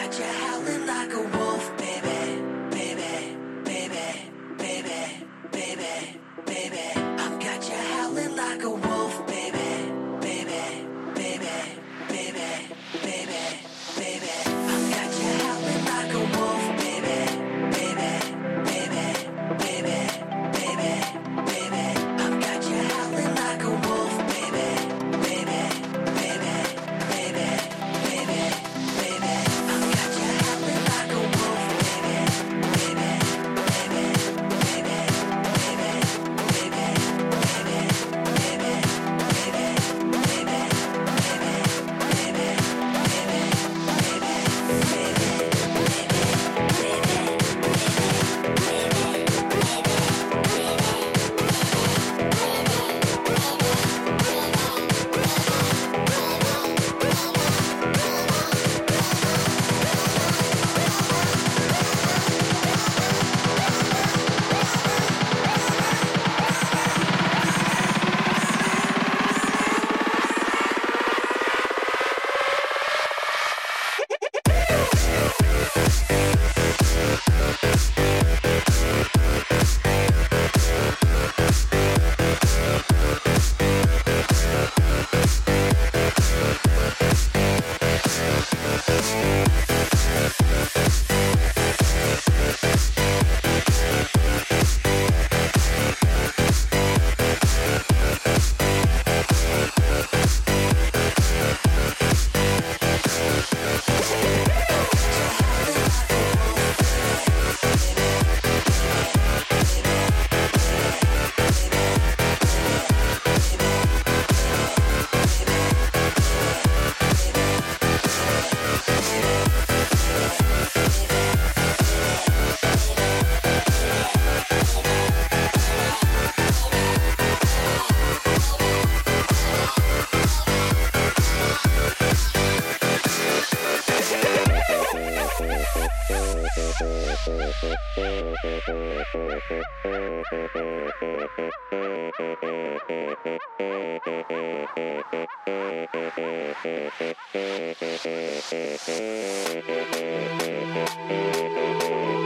got you howling like a wolf. Thank